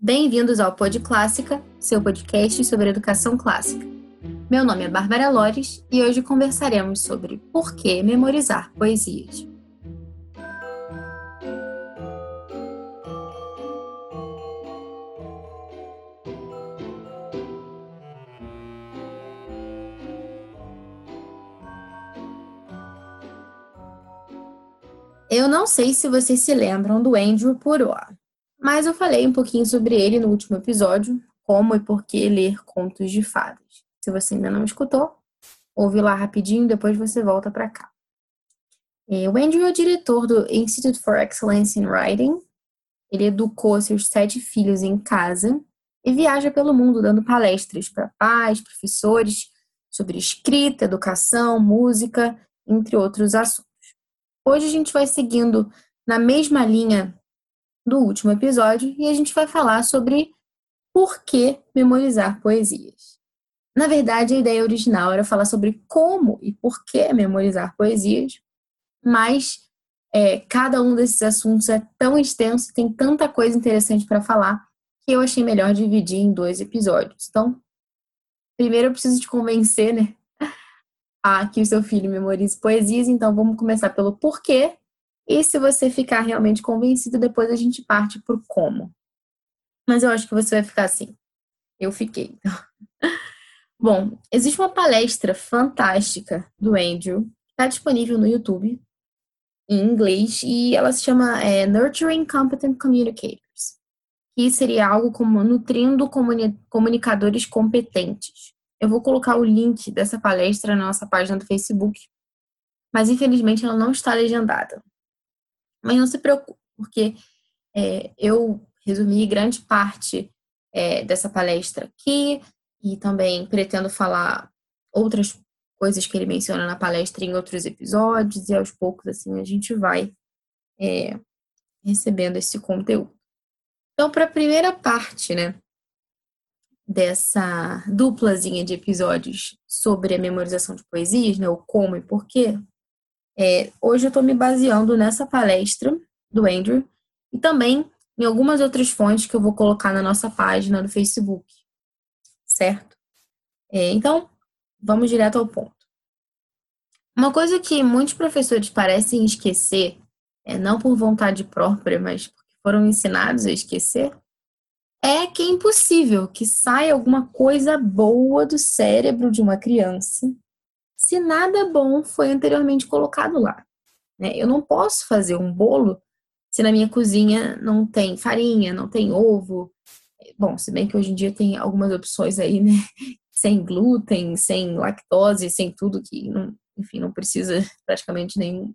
Bem-vindos ao Pod Clássica, seu podcast sobre educação clássica. Meu nome é Bárbara Lores e hoje conversaremos sobre por que memorizar poesias. Eu não sei se vocês se lembram do Andrew Puroa. Mas eu falei um pouquinho sobre ele no último episódio, como e por que ler contos de fadas. Se você ainda não escutou, ouve lá rapidinho, depois você volta para cá. É, o Andrew é o diretor do Institute for Excellence in Writing. Ele educou seus sete filhos em casa e viaja pelo mundo dando palestras para pais, professores sobre escrita, educação, música, entre outros assuntos. Hoje a gente vai seguindo na mesma linha do último episódio e a gente vai falar sobre por que memorizar poesias. Na verdade, a ideia original era falar sobre como e por que memorizar poesias, mas é, cada um desses assuntos é tão extenso, tem tanta coisa interessante para falar, que eu achei melhor dividir em dois episódios. Então, primeiro eu preciso te convencer, né, a que o seu filho memorize poesias, então vamos começar pelo porquê e se você ficar realmente convencido, depois a gente parte por como. Mas eu acho que você vai ficar assim. Eu fiquei. Bom, existe uma palestra fantástica do Andrew, está disponível no YouTube, em inglês, e ela se chama é, Nurturing Competent Communicators, que seria algo como nutrindo comuni comunicadores competentes. Eu vou colocar o link dessa palestra na nossa página do Facebook, mas infelizmente ela não está legendada. Mas não se preocupe, porque é, eu resumi grande parte é, dessa palestra aqui e também pretendo falar outras coisas que ele menciona na palestra em outros episódios e aos poucos assim a gente vai é, recebendo esse conteúdo. Então, para a primeira parte, né, dessa duplazinha de episódios sobre a memorização de poesias, né, o como e porquê, é, hoje eu estou me baseando nessa palestra do Andrew e também em algumas outras fontes que eu vou colocar na nossa página do Facebook, certo? É, então, vamos direto ao ponto. Uma coisa que muitos professores parecem esquecer, é, não por vontade própria, mas porque foram ensinados a esquecer, é que é impossível que saia alguma coisa boa do cérebro de uma criança se nada bom foi anteriormente colocado lá. Né? Eu não posso fazer um bolo se na minha cozinha não tem farinha, não tem ovo. Bom, se bem que hoje em dia tem algumas opções aí, né? Sem glúten, sem lactose, sem tudo que, não, enfim, não precisa praticamente nenhum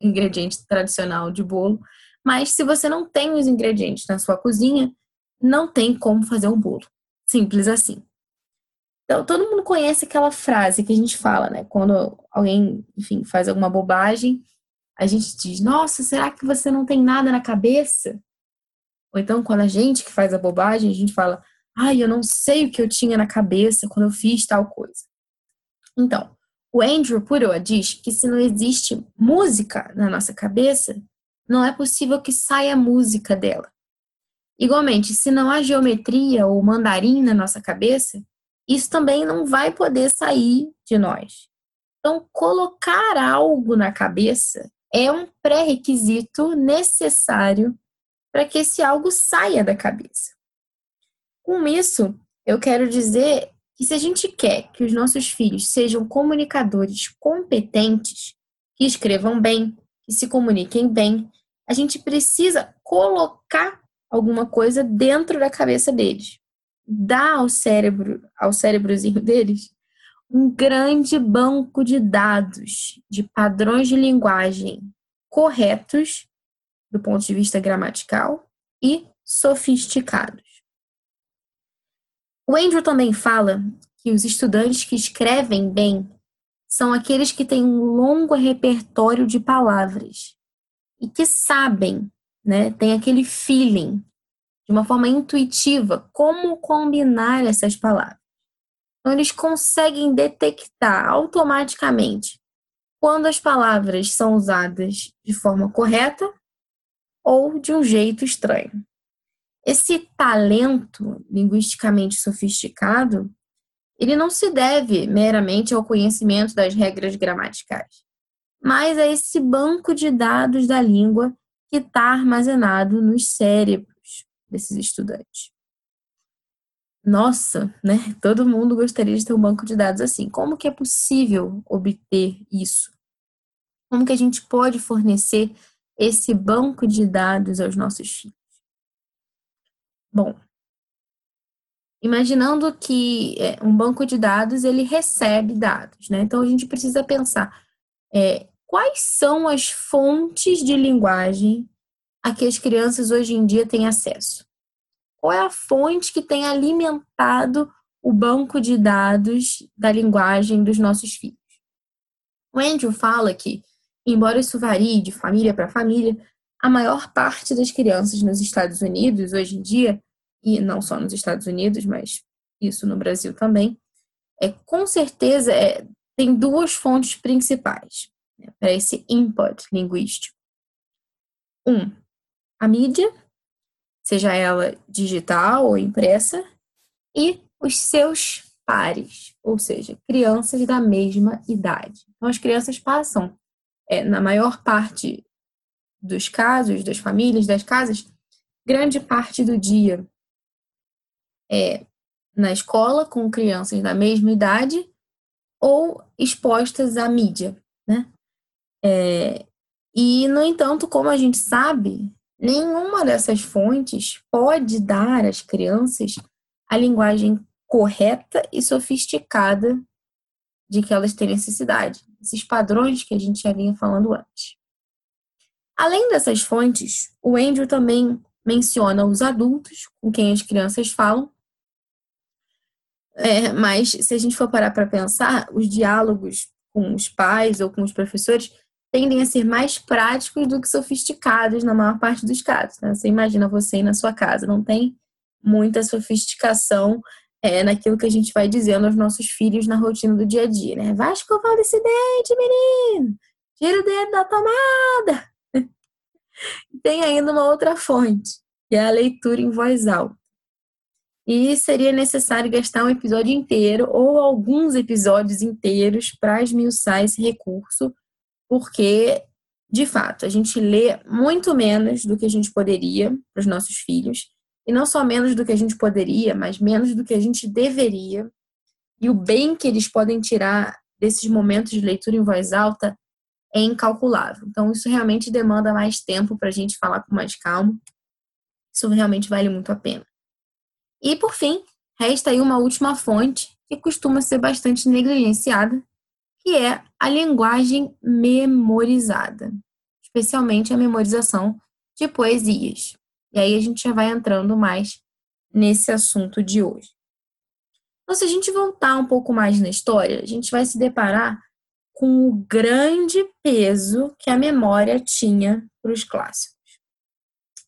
ingrediente tradicional de bolo. Mas se você não tem os ingredientes na sua cozinha, não tem como fazer um bolo. Simples assim. Então, todo mundo conhece aquela frase que a gente fala, né? Quando alguém, enfim, faz alguma bobagem, a gente diz: Nossa, será que você não tem nada na cabeça? Ou então, quando a gente que faz a bobagem, a gente fala: Ai, eu não sei o que eu tinha na cabeça quando eu fiz tal coisa. Então, o Andrew Puroa diz que se não existe música na nossa cabeça, não é possível que saia música dela. Igualmente, se não há geometria ou mandarim na nossa cabeça, isso também não vai poder sair de nós. Então, colocar algo na cabeça é um pré-requisito necessário para que esse algo saia da cabeça. Com isso, eu quero dizer que se a gente quer que os nossos filhos sejam comunicadores competentes, que escrevam bem, que se comuniquem bem, a gente precisa colocar alguma coisa dentro da cabeça deles dá ao cérebro, ao cérebrozinho deles, um grande banco de dados, de padrões de linguagem corretos do ponto de vista gramatical e sofisticados. O Andrew também fala que os estudantes que escrevem bem são aqueles que têm um longo repertório de palavras e que sabem, né, tem aquele feeling de uma forma intuitiva como combinar essas palavras. Então, eles conseguem detectar automaticamente quando as palavras são usadas de forma correta ou de um jeito estranho. esse talento linguisticamente sofisticado, ele não se deve meramente ao conhecimento das regras gramaticais, mas a esse banco de dados da língua que está armazenado nos cérebros desses estudantes. Nossa, né? Todo mundo gostaria de ter um banco de dados assim. Como que é possível obter isso? Como que a gente pode fornecer esse banco de dados aos nossos filhos? Bom, imaginando que é, um banco de dados ele recebe dados, né? Então a gente precisa pensar é, quais são as fontes de linguagem a que as crianças hoje em dia têm acesso. Qual é a fonte que tem alimentado o banco de dados da linguagem dos nossos filhos? O Andrew fala que, embora isso varie de família para família, a maior parte das crianças nos Estados Unidos hoje em dia, e não só nos Estados Unidos, mas isso no Brasil também, é com certeza é, tem duas fontes principais né, para esse input linguístico. Um, a mídia, seja ela digital ou impressa, e os seus pares, ou seja, crianças da mesma idade. Então, as crianças passam, é, na maior parte dos casos, das famílias, das casas, grande parte do dia é, na escola com crianças da mesma idade ou expostas à mídia, né? É, e, no entanto, como a gente sabe, nenhuma dessas fontes pode dar às crianças a linguagem correta e sofisticada de que elas têm necessidade. Esses padrões que a gente já vinha falando antes. Além dessas fontes, o Andrew também menciona os adultos com quem as crianças falam. É, mas se a gente for parar para pensar, os diálogos com os pais ou com os professores tendem a ser mais práticos do que sofisticados na maior parte dos casos. Né? Você imagina você aí na sua casa, não tem muita sofisticação é, naquilo que a gente vai dizendo aos nossos filhos na rotina do dia a dia, né? Vai escovar desse dente, menino! Tira o dedo da tomada! tem ainda uma outra fonte, que é a leitura em voz alta. E seria necessário gastar um episódio inteiro ou alguns episódios inteiros para esmiuçar esse recurso porque, de fato, a gente lê muito menos do que a gente poderia para os nossos filhos, e não só menos do que a gente poderia, mas menos do que a gente deveria. E o bem que eles podem tirar desses momentos de leitura em voz alta é incalculável. Então, isso realmente demanda mais tempo para a gente falar com mais calma. Isso realmente vale muito a pena. E, por fim, resta aí uma última fonte que costuma ser bastante negligenciada, que é a linguagem memorizada, especialmente a memorização de poesias. E aí a gente já vai entrando mais nesse assunto de hoje. Então, se a gente voltar um pouco mais na história, a gente vai se deparar com o grande peso que a memória tinha para os clássicos.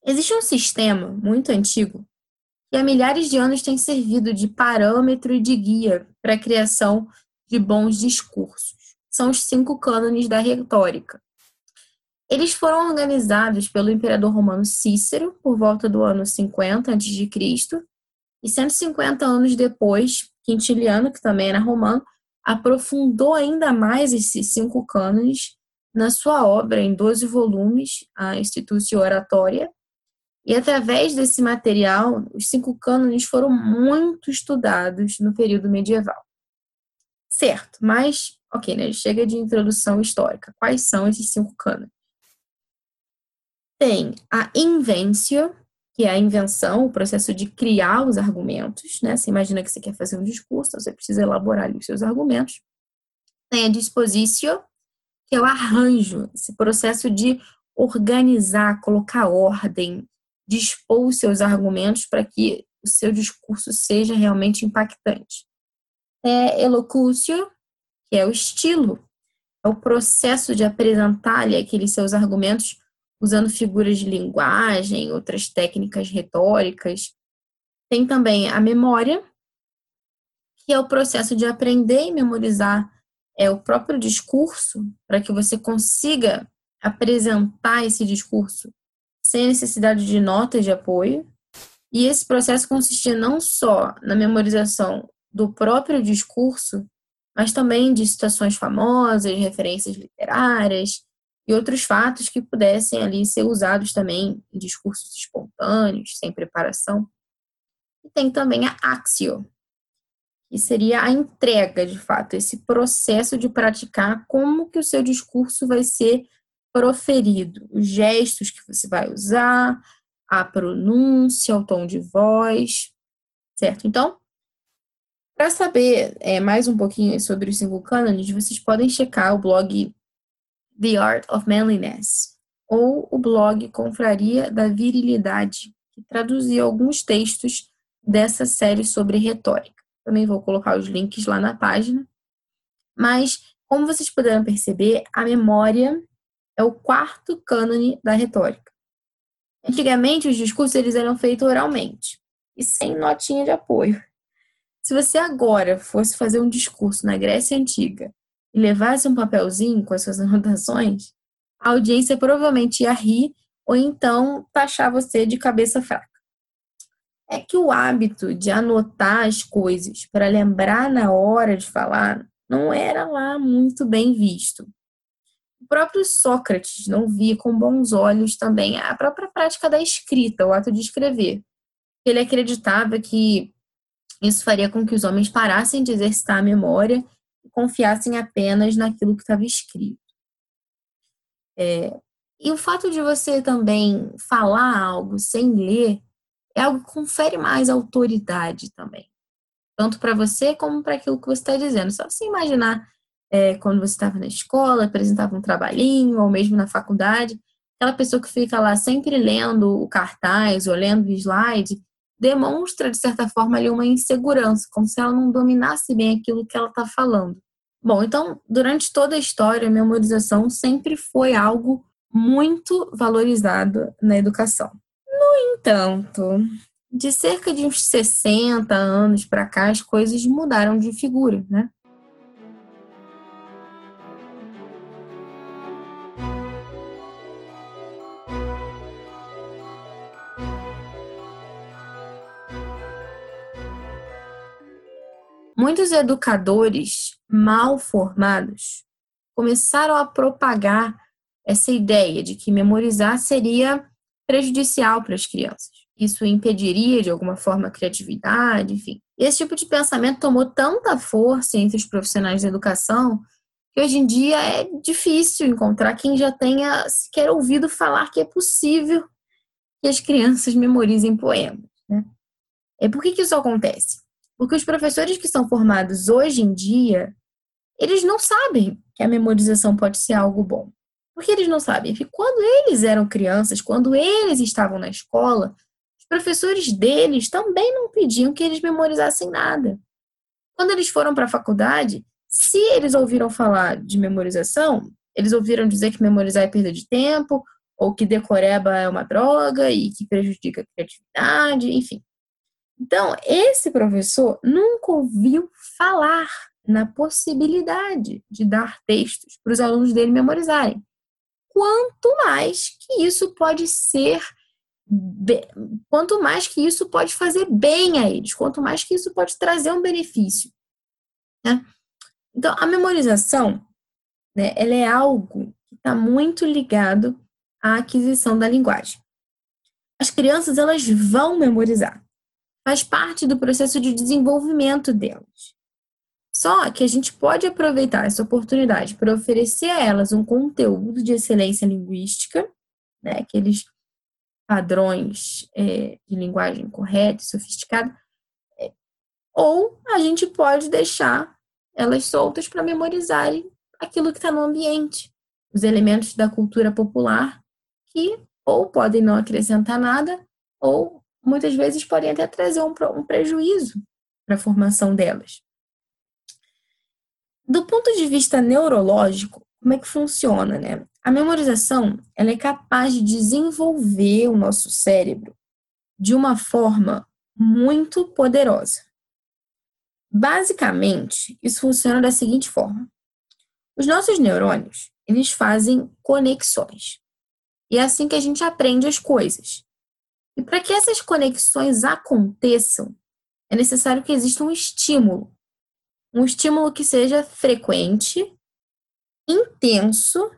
Existe um sistema muito antigo que há milhares de anos tem servido de parâmetro e de guia para a criação de bons discursos. São os cinco cânones da retórica. Eles foram organizados pelo imperador romano Cícero por volta do ano 50 a.C. e 150 anos depois, Quintiliano, que também era romano, aprofundou ainda mais esses cinco cânones na sua obra em 12 volumes, a Institutio Oratoria, e através desse material, os cinco cânones foram muito estudados no período medieval. Certo, mas, ok, né? Chega de introdução histórica. Quais são esses cinco cânones? Tem a invencio, que é a invenção, o processo de criar os argumentos, né? Você imagina que você quer fazer um discurso, então você precisa elaborar ali os seus argumentos. Tem a dispositio, que é o arranjo, esse processo de organizar, colocar ordem, dispor os seus argumentos para que o seu discurso seja realmente impactante é elocúcio, que é o estilo, é o processo de apresentar-lhe aqueles seus argumentos usando figuras de linguagem, outras técnicas retóricas. Tem também a memória, que é o processo de aprender e memorizar é o próprio discurso para que você consiga apresentar esse discurso sem necessidade de notas de apoio. E esse processo consistia não só na memorização do próprio discurso, mas também de citações famosas, referências literárias e outros fatos que pudessem ali ser usados também em discursos espontâneos, sem preparação. E tem também a axio, que seria a entrega, de fato, esse processo de praticar como que o seu discurso vai ser proferido, os gestos que você vai usar, a pronúncia, o tom de voz, certo? Então, para saber é, mais um pouquinho sobre os cinco cânones, vocês podem checar o blog The Art of Manliness ou o blog Confraria da Virilidade, que traduziu alguns textos dessa série sobre retórica. Também vou colocar os links lá na página. Mas, como vocês puderam perceber, a memória é o quarto cânone da retórica. Antigamente, os discursos eles eram feitos oralmente e sem notinha de apoio. Se você agora fosse fazer um discurso na Grécia Antiga e levasse um papelzinho com as suas anotações, a audiência provavelmente ia rir ou então taxar você de cabeça fraca. É que o hábito de anotar as coisas para lembrar na hora de falar não era lá muito bem visto próprio Sócrates não via com bons olhos também a própria prática da escrita, o ato de escrever. Ele acreditava que isso faria com que os homens parassem de exercitar a memória e confiassem apenas naquilo que estava escrito. É, e o fato de você também falar algo sem ler é algo que confere mais autoridade também. Tanto para você como para aquilo que você está dizendo. Só se imaginar é, quando você estava na escola, apresentava um trabalhinho, ou mesmo na faculdade, aquela pessoa que fica lá sempre lendo o cartaz ou lendo o slide, demonstra, de certa forma, ali uma insegurança, como se ela não dominasse bem aquilo que ela está falando. Bom, então, durante toda a história, a memorização sempre foi algo muito valorizado na educação. No entanto, de cerca de uns 60 anos para cá, as coisas mudaram de figura, né? Muitos educadores mal formados começaram a propagar essa ideia de que memorizar seria prejudicial para as crianças. Isso impediria, de alguma forma, a criatividade, enfim. Esse tipo de pensamento tomou tanta força entre os profissionais da educação que hoje em dia é difícil encontrar quem já tenha sequer ouvido falar que é possível que as crianças memorizem poemas. Né? E por que, que isso acontece? Porque os professores que são formados hoje em dia, eles não sabem que a memorização pode ser algo bom. Por que eles não sabem? Porque quando eles eram crianças, quando eles estavam na escola, os professores deles também não pediam que eles memorizassem nada. Quando eles foram para a faculdade, se eles ouviram falar de memorização, eles ouviram dizer que memorizar é perda de tempo, ou que decoreba é uma droga e que prejudica a criatividade, enfim. Então, esse professor nunca ouviu falar na possibilidade de dar textos para os alunos dele memorizarem. Quanto mais que isso pode ser, quanto mais que isso pode fazer bem a eles, quanto mais que isso pode trazer um benefício. Né? Então, a memorização, né, ela é algo que está muito ligado à aquisição da linguagem. As crianças, elas vão memorizar faz parte do processo de desenvolvimento delas. Só que a gente pode aproveitar essa oportunidade para oferecer a elas um conteúdo de excelência linguística, né, aqueles padrões é, de linguagem correta e sofisticada, é, ou a gente pode deixar elas soltas para memorizarem aquilo que está no ambiente, os elementos da cultura popular que ou podem não acrescentar nada ou muitas vezes podem até trazer um, um prejuízo para a formação delas. Do ponto de vista neurológico, como é que funciona, né? A memorização, ela é capaz de desenvolver o nosso cérebro de uma forma muito poderosa. Basicamente, isso funciona da seguinte forma: os nossos neurônios, eles fazem conexões. E é assim que a gente aprende as coisas. E para que essas conexões aconteçam, é necessário que exista um estímulo. Um estímulo que seja frequente, intenso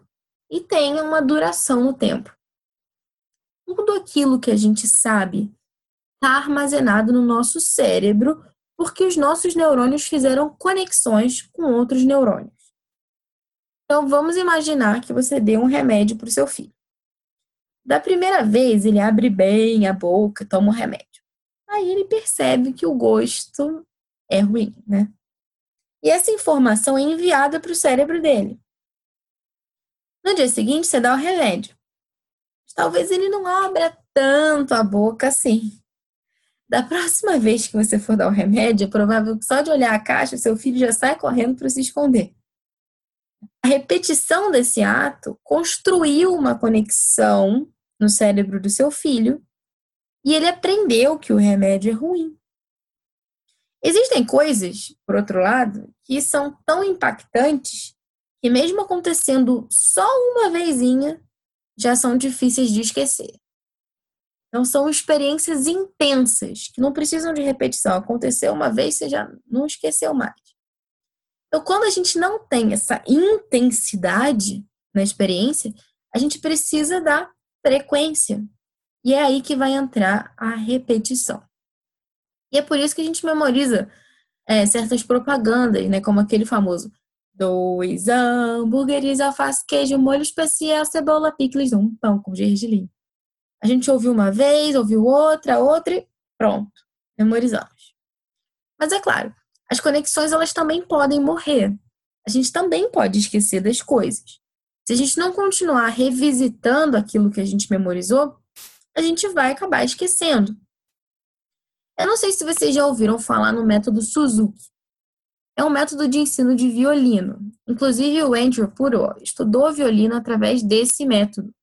e tenha uma duração no tempo. Tudo aquilo que a gente sabe está armazenado no nosso cérebro porque os nossos neurônios fizeram conexões com outros neurônios. Então, vamos imaginar que você dê um remédio para o seu filho. Da primeira vez, ele abre bem a boca, toma o remédio. Aí ele percebe que o gosto é ruim, né? E essa informação é enviada para o cérebro dele. No dia seguinte, você dá o remédio. Talvez ele não abra tanto a boca assim. Da próxima vez que você for dar o remédio, é provável que só de olhar a caixa, seu filho já sai correndo para se esconder. A repetição desse ato construiu uma conexão no cérebro do seu filho e ele aprendeu que o remédio é ruim. Existem coisas, por outro lado, que são tão impactantes que, mesmo acontecendo só uma vezinha, já são difíceis de esquecer. Então, são experiências intensas que não precisam de repetição. Aconteceu uma vez, você já não esqueceu mais. Então, quando a gente não tem essa intensidade na experiência, a gente precisa da frequência. E é aí que vai entrar a repetição. E é por isso que a gente memoriza é, certas propagandas, né? Como aquele famoso dois hambúrgueres, alface, queijo, molho especial, cebola, picles, um pão com gergelim. A gente ouviu uma vez, ouviu outra, outra e pronto, memorizamos. Mas é claro, as conexões elas também podem morrer. A gente também pode esquecer das coisas. Se a gente não continuar revisitando aquilo que a gente memorizou, a gente vai acabar esquecendo. Eu não sei se vocês já ouviram falar no método Suzuki. É um método de ensino de violino. Inclusive, o Andrew Puro estudou violino através desse método.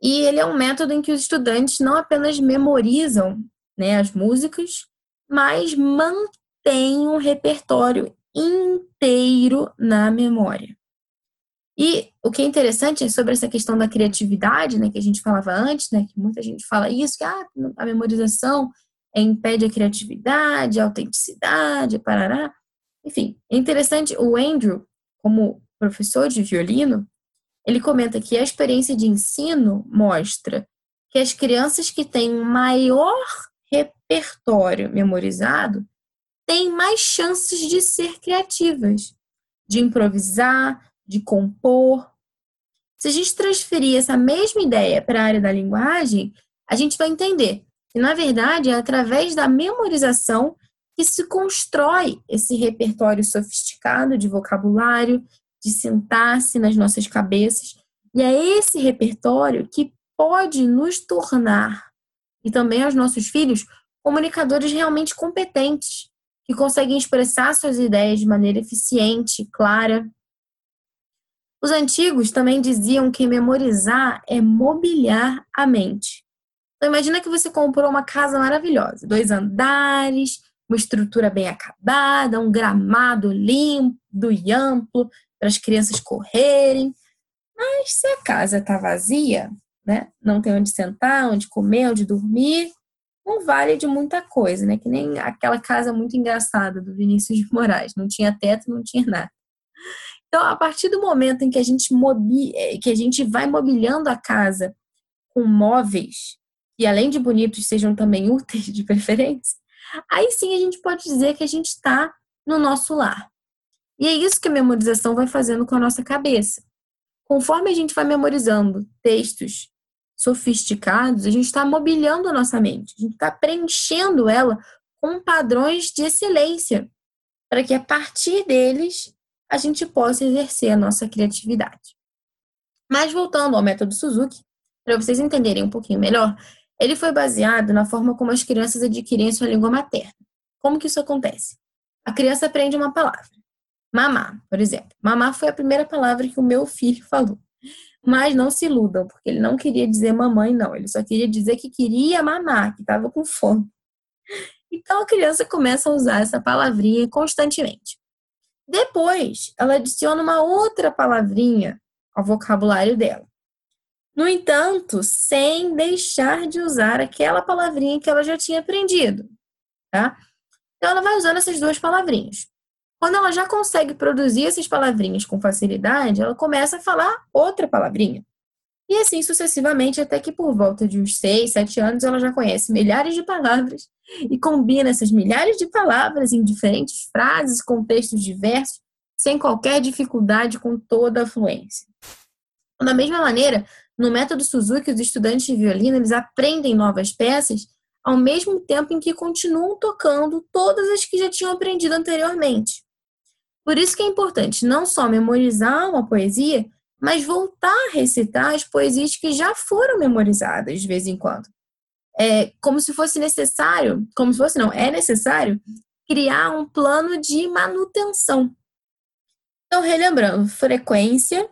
E ele é um método em que os estudantes não apenas memorizam né, as músicas, mas mantêm um repertório inteiro na memória. E o que é interessante é sobre essa questão da criatividade, né, que a gente falava antes, né, que muita gente fala isso, que ah, a memorização impede a criatividade, a autenticidade, parará. Enfim, é interessante, o Andrew, como professor de violino, ele comenta que a experiência de ensino mostra que as crianças que têm maior repertório memorizado têm mais chances de ser criativas, de improvisar, de compor. Se a gente transferir essa mesma ideia para a área da linguagem, a gente vai entender que, na verdade, é através da memorização que se constrói esse repertório sofisticado de vocabulário, de sintaxe nas nossas cabeças. E é esse repertório que pode nos tornar, e também aos nossos filhos, comunicadores realmente competentes, que conseguem expressar suas ideias de maneira eficiente, clara os antigos também diziam que memorizar é mobiliar a mente. Então imagina que você comprou uma casa maravilhosa, dois andares, uma estrutura bem acabada, um gramado limpo e amplo para as crianças correrem. Mas se a casa está vazia, né, não tem onde sentar, onde comer, onde dormir, não vale de muita coisa, né? Que nem aquela casa muito engraçada do Vinícius de Moraes, não tinha teto, não tinha nada. Então, a partir do momento em que a gente, mobi eh, que a gente vai mobiliando a casa com móveis, e além de bonitos, sejam também úteis de preferência, aí sim a gente pode dizer que a gente está no nosso lar. E é isso que a memorização vai fazendo com a nossa cabeça. Conforme a gente vai memorizando textos sofisticados, a gente está mobiliando a nossa mente, a gente está preenchendo ela com padrões de excelência, para que a partir deles a gente possa exercer a nossa criatividade. Mas voltando ao método Suzuki, para vocês entenderem um pouquinho melhor, ele foi baseado na forma como as crianças adquirem sua língua materna. Como que isso acontece? A criança aprende uma palavra. Mamá, por exemplo. Mamá foi a primeira palavra que o meu filho falou. Mas não se iludam, porque ele não queria dizer mamãe, não. Ele só queria dizer que queria mamar, que estava com fome. Então a criança começa a usar essa palavrinha constantemente. Depois, ela adiciona uma outra palavrinha ao vocabulário dela. No entanto, sem deixar de usar aquela palavrinha que ela já tinha aprendido, tá? Então, ela vai usando essas duas palavrinhas. Quando ela já consegue produzir essas palavrinhas com facilidade, ela começa a falar outra palavrinha. E assim sucessivamente, até que por volta de uns 6, 7 anos, ela já conhece milhares de palavras e combina essas milhares de palavras em diferentes frases, contextos diversos, sem qualquer dificuldade, com toda a fluência. Da mesma maneira, no método Suzuki, os estudantes de violino eles aprendem novas peças ao mesmo tempo em que continuam tocando todas as que já tinham aprendido anteriormente. Por isso que é importante não só memorizar uma poesia, mas voltar a recitar as poesias que já foram memorizadas de vez em quando. É como se fosse necessário, como se fosse não, é necessário criar um plano de manutenção. Então, relembrando, frequência,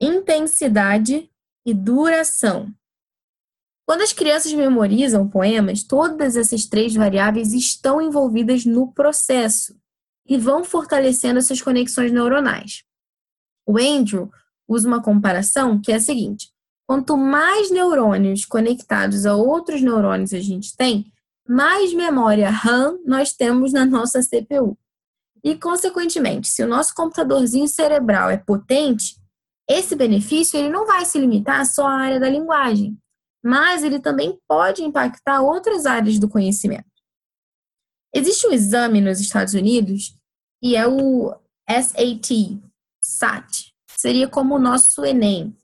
intensidade e duração. Quando as crianças memorizam poemas, todas essas três variáveis estão envolvidas no processo e vão fortalecendo essas conexões neuronais. O Andrew usa uma comparação que é a seguinte: quanto mais neurônios conectados a outros neurônios a gente tem, mais memória RAM nós temos na nossa CPU. E, consequentemente, se o nosso computadorzinho cerebral é potente, esse benefício ele não vai se limitar só à área da linguagem, mas ele também pode impactar outras áreas do conhecimento. Existe um exame nos Estados Unidos e é o SAT, SAT, seria como o nosso Enem.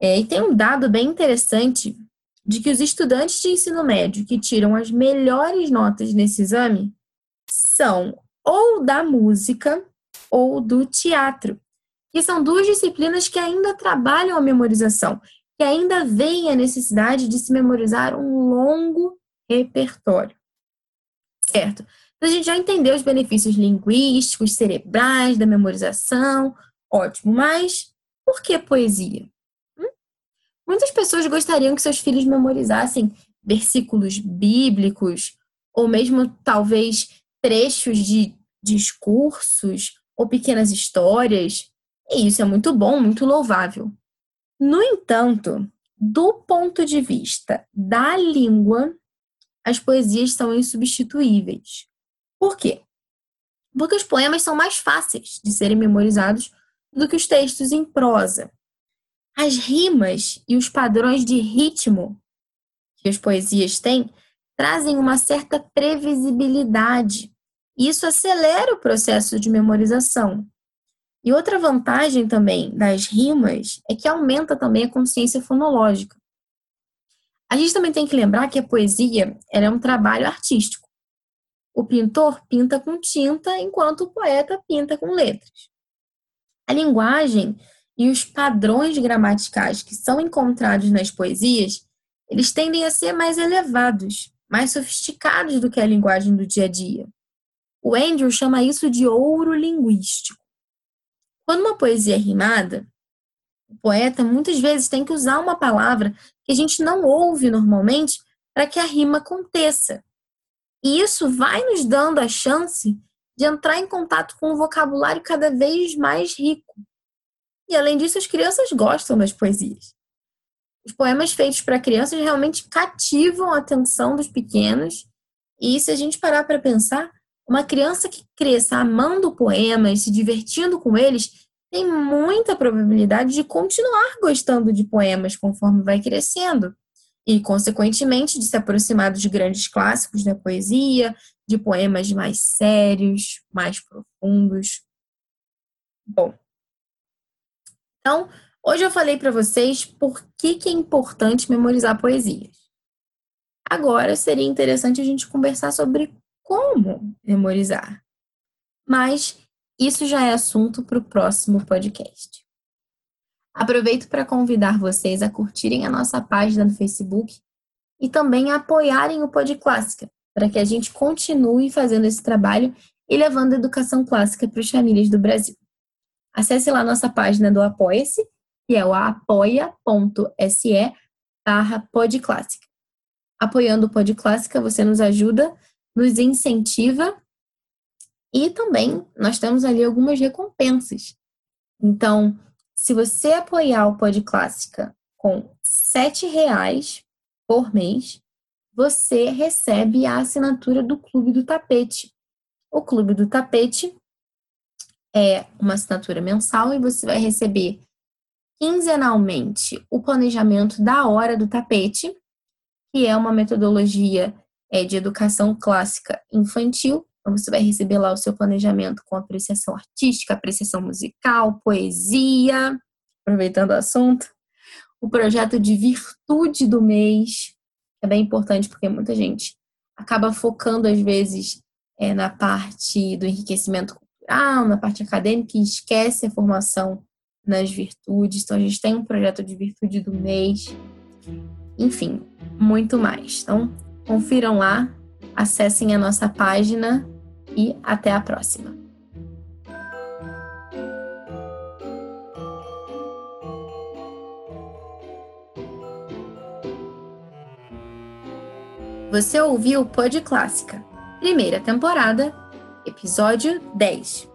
É, e tem um dado bem interessante de que os estudantes de ensino médio que tiram as melhores notas nesse exame são ou da música ou do teatro, que são duas disciplinas que ainda trabalham a memorização, que ainda veem a necessidade de se memorizar um longo repertório. Certo? Então, a gente já entendeu os benefícios linguísticos, cerebrais, da memorização, ótimo, mas por que poesia? Hum? Muitas pessoas gostariam que seus filhos memorizassem versículos bíblicos, ou mesmo talvez trechos de discursos ou pequenas histórias, e isso é muito bom, muito louvável. No entanto, do ponto de vista da língua, as poesias são insubstituíveis. Por quê? Porque os poemas são mais fáceis de serem memorizados do que os textos em prosa. As rimas e os padrões de ritmo que as poesias têm trazem uma certa previsibilidade. Isso acelera o processo de memorização. E outra vantagem também das rimas é que aumenta também a consciência fonológica. A gente também tem que lembrar que a poesia é um trabalho artístico. O pintor pinta com tinta, enquanto o poeta pinta com letras. A linguagem e os padrões gramaticais que são encontrados nas poesias, eles tendem a ser mais elevados, mais sofisticados do que a linguagem do dia a dia. O Andrew chama isso de ouro linguístico. Quando uma poesia é rimada, o poeta muitas vezes tem que usar uma palavra que a gente não ouve normalmente para que a rima aconteça. E isso vai nos dando a chance de entrar em contato com um vocabulário cada vez mais rico. E além disso, as crianças gostam das poesias. Os poemas feitos para crianças realmente cativam a atenção dos pequenos. E se a gente parar para pensar, uma criança que cresça amando poemas, se divertindo com eles, tem muita probabilidade de continuar gostando de poemas conforme vai crescendo e, consequentemente, de se aproximar dos grandes clássicos da poesia, de poemas mais sérios, mais profundos. Bom, então, hoje eu falei para vocês por que, que é importante memorizar poesias. Agora seria interessante a gente conversar sobre como memorizar. Mas isso já é assunto para o próximo podcast. Aproveito para convidar vocês a curtirem a nossa página no Facebook e também a apoiarem o Pod Clássica, para que a gente continue fazendo esse trabalho e levando a educação clássica para as famílias do Brasil. Acesse lá nossa página do Apoia-se, que é o apoia.se barra podclássica. Apoiando o Pod Clássica, você nos ajuda nos incentiva e também nós temos ali algumas recompensas. Então, se você apoiar o Pod Clássica com R$ reais por mês, você recebe a assinatura do Clube do Tapete. O Clube do Tapete é uma assinatura mensal e você vai receber quinzenalmente o planejamento da hora do tapete, que é uma metodologia é, de educação clássica infantil. Você vai receber lá o seu planejamento com apreciação artística, apreciação musical, poesia, aproveitando o assunto. O projeto de virtude do mês, é bem importante porque muita gente acaba focando, às vezes, é, na parte do enriquecimento cultural, na parte acadêmica e esquece a formação nas virtudes. Então, a gente tem um projeto de virtude do mês. Enfim, muito mais. Então, confiram lá, acessem a nossa página e até a próxima. Você ouviu o Pod Clássica, primeira temporada, episódio 10.